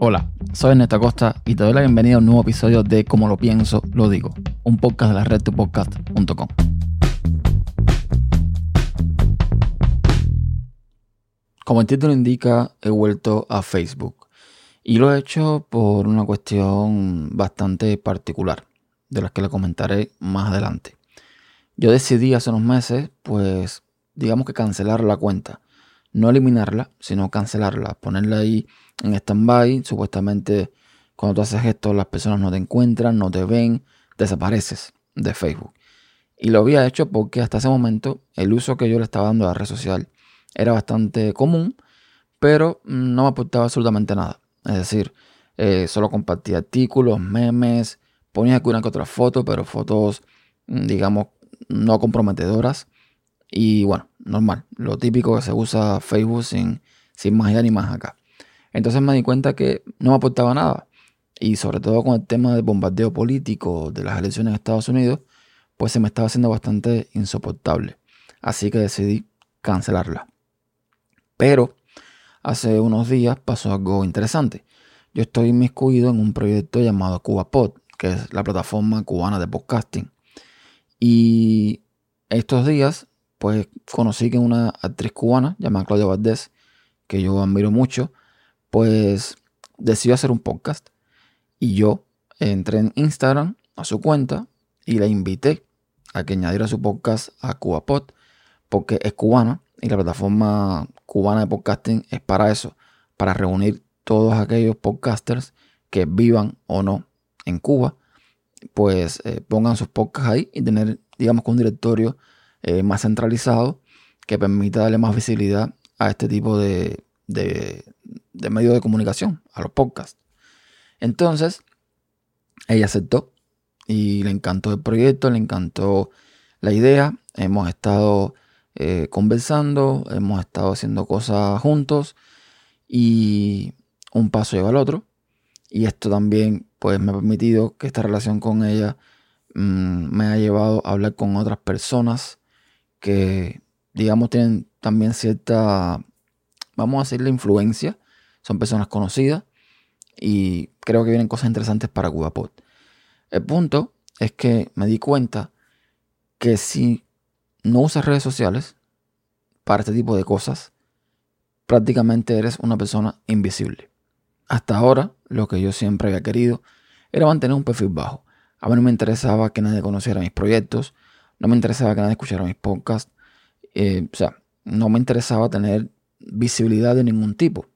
Hola, soy Ernesto Costa y te doy la bienvenida a un nuevo episodio de Como lo pienso, lo digo, un podcast de la red podcast.com. Como el título indica, he vuelto a Facebook y lo he hecho por una cuestión bastante particular, de las que le comentaré más adelante. Yo decidí hace unos meses, pues, digamos que cancelar la cuenta. No eliminarla, sino cancelarla, ponerla ahí en stand-by. Supuestamente, cuando tú haces esto, las personas no te encuentran, no te ven, desapareces de Facebook. Y lo había hecho porque hasta ese momento el uso que yo le estaba dando a la red social era bastante común, pero no me aportaba absolutamente nada. Es decir, eh, solo compartía artículos, memes, ponía alguna que otra foto, pero fotos, mm, digamos, no comprometedoras. Y bueno, normal, lo típico que se usa Facebook sin, sin más allá ni más acá. Entonces me di cuenta que no me aportaba nada. Y sobre todo con el tema del bombardeo político de las elecciones en Estados Unidos, pues se me estaba haciendo bastante insoportable. Así que decidí cancelarla. Pero hace unos días pasó algo interesante. Yo estoy inmiscuido en un proyecto llamado CubaPod, que es la plataforma cubana de podcasting. Y estos días, pues conocí que una actriz cubana llamada Claudia Valdés, que yo admiro mucho, pues decidió hacer un podcast. Y yo entré en Instagram a su cuenta y la invité a que añadiera su podcast a CubaPod, porque es cubana y la plataforma cubana de podcasting es para eso, para reunir todos aquellos podcasters que vivan o no en Cuba pues eh, pongan sus podcasts ahí y tener, digamos, un directorio eh, más centralizado que permita darle más visibilidad a este tipo de, de, medios de comunicación, a los podcasts. Entonces, ella aceptó y le encantó el proyecto, le encantó la idea. Hemos estado eh, conversando, hemos estado haciendo cosas juntos y un paso lleva al otro. Y esto también pues me ha permitido que esta relación con ella mm, me ha llevado a hablar con otras personas que, digamos, tienen también cierta, vamos a decirle, influencia. Son personas conocidas y creo que vienen cosas interesantes para CubaPod. El punto es que me di cuenta que si no usas redes sociales para este tipo de cosas, prácticamente eres una persona invisible. Hasta ahora, lo que yo siempre había querido era mantener un perfil bajo. A mí no me interesaba que nadie conociera mis proyectos, no me interesaba que nadie escuchara mis podcasts, eh, o sea, no me interesaba tener visibilidad de ningún tipo.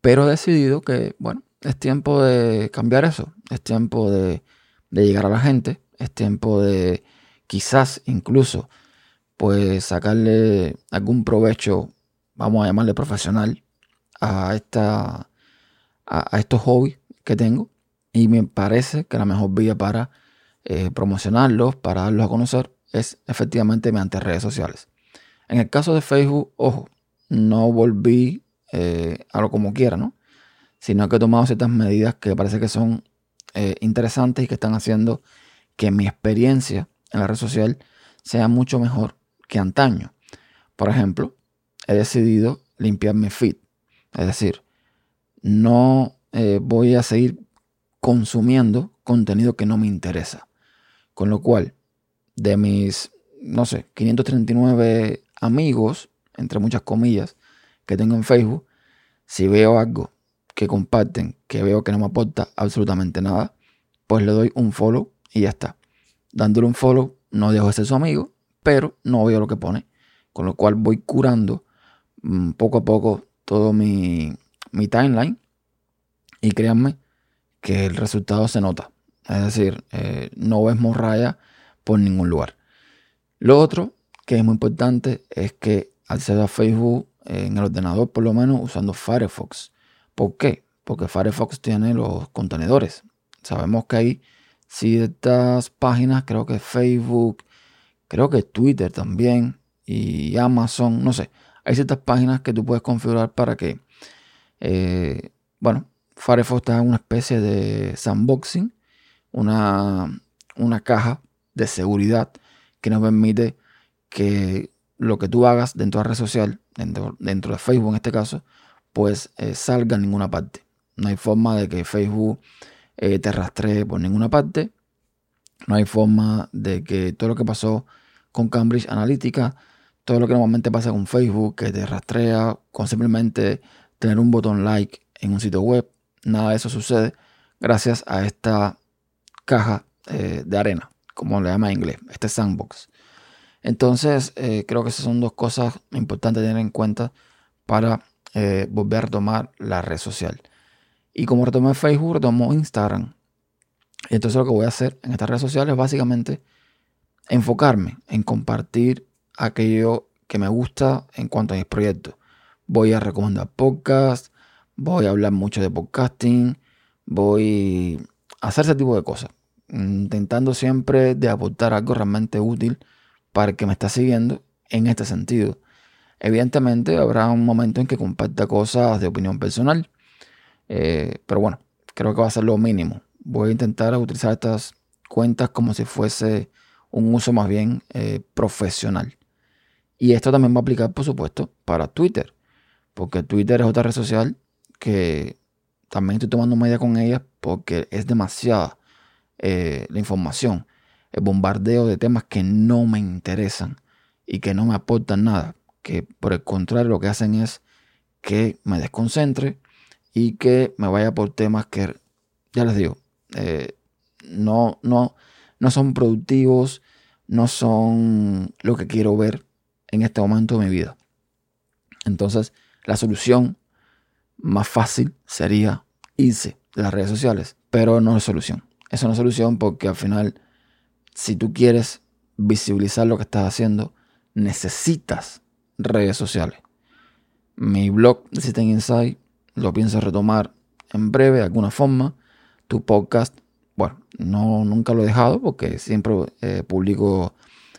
Pero he decidido que, bueno, es tiempo de cambiar eso, es tiempo de, llegar a la gente, es tiempo de quizás incluso pues sacarle algún provecho, vamos a llamarle profesional, a esta a, estos hobbies que tengo. Y me parece que la mejor vía para eh, promocionarlos, para darlos a conocer, es efectivamente mediante redes sociales. En el caso de Facebook, ojo, no volví eh, a lo como quiera, ¿no? Sino que he tomado ciertas medidas que parece que son eh, interesantes y que están haciendo que mi experiencia en la red social sea mucho mejor que antaño. Por ejemplo, he decidido limpiar mi feed. Es decir, no voy a seguir consumiendo contenido que no me interesa. Con lo cual, de mis, no sé, 539 amigos, entre muchas comillas, que tengo en Facebook, si veo algo que comparten, que veo que no me aporta absolutamente nada, pues le doy un follow y ya está. Dándole un follow, no dejo de ser su amigo, pero no veo lo que pone. Con lo cual voy curando mm, poco a poco todo mi, mi timeline y créanme que el resultado se nota. Es decir, eh, no ves morraya por ningún lugar. Lo otro que es muy importante es que accedo a Facebook en el ordenador, por lo menos usando Firefox. ¿Por qué? Porque Firefox tiene los contenedores. Sabemos que hay ciertas páginas, creo que Facebook, creo que Twitter también y Amazon, no sé. Hay ciertas páginas que tú puedes configurar para que eh, bueno, Firefox está en una especie de sandboxing, una, una caja de seguridad que nos permite que lo que tú hagas dentro de la red social, dentro, dentro de Facebook en este caso, pues eh, salga en ninguna parte. No hay forma de que Facebook eh, te rastree por ninguna parte. No hay forma de que todo lo que pasó con Cambridge Analytica, todo lo que normalmente pasa con Facebook, que te rastrea con simplemente tener un botón like en un sitio web, nada de eso sucede gracias a esta caja eh, de arena, como le llama en inglés, este sandbox. Entonces, eh, creo que esas son dos cosas importantes tener en cuenta para eh, volver a tomar la red social. Y como retomé Facebook, retomo Instagram. entonces lo que voy a hacer en estas redes sociales es básicamente enfocarme en compartir aquello que me gusta en cuanto a mis proyectos. Voy a recomendar podcasts, voy a hablar mucho de podcasting, voy a hacer ese tipo de cosas, intentando siempre de aportar algo realmente útil para el que me está siguiendo en este sentido. Evidentemente habrá un momento en que comparta cosas de opinión personal, eh, pero bueno, creo que va a ser lo mínimo. Voy a intentar utilizar estas cuentas como si fuese un uso más bien eh, profesional. Y esto también va a aplicar, por supuesto, para Twitter, porque Twitter es otra red social que también estoy tomando medida con ella porque es demasiada eh, la información, el bombardeo de temas que no me interesan y que no me aportan nada, que por el contrario lo que hacen es que me desconcentre y que me vaya por temas que, ya les digo, eh, no, no, no son productivos, no son lo que quiero ver en este momento de mi vida. Entonces, la solución más fácil sería irse de las redes sociales, pero no es solución. Es solución porque al final, si tú quieres visibilizar lo que estás haciendo, necesitas redes sociales. Mi blog System Insight lo pienso retomar en breve de alguna forma. Tu podcast, bueno, no, nunca lo he dejado porque siempre eh, publico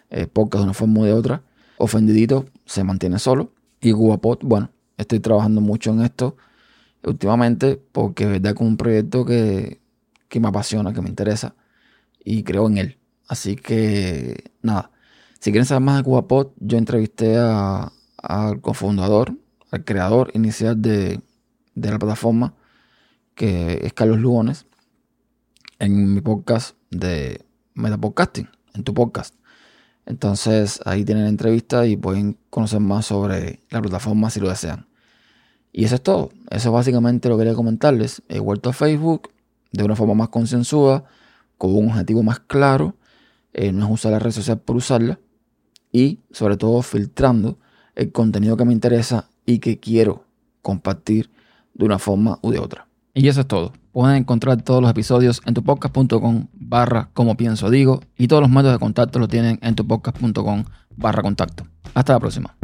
eh, podcast de una forma u de otra. Ofendidito se mantiene solo. Y Guapot, bueno, estoy trabajando mucho en esto últimamente porque es verdad que es un proyecto que, me apasiona, que me interesa y creo en él. Así que nada, si quieren saber más de CubaPod, yo entrevisté al cofundador, al creador inicial de, de, la plataforma, que es Carlos Lugones, en mi podcast de Metapodcasting, en tu podcast. Entonces ahí tienen la entrevista y pueden conocer más sobre la plataforma si lo desean. Y eso es todo. Eso es básicamente lo que quería comentarles. He vuelto a Facebook de una forma más concienzuda, con un objetivo más claro. Eh, no es usar la red social por usarla. Y sobre todo filtrando el contenido que me interesa y que quiero compartir de una forma u de otra. Y eso es todo. Pueden encontrar todos los episodios en tupodcast.com barra como pienso digo y todos los métodos de contacto los tienen en tupodcast.com barra contacto. Hasta la próxima.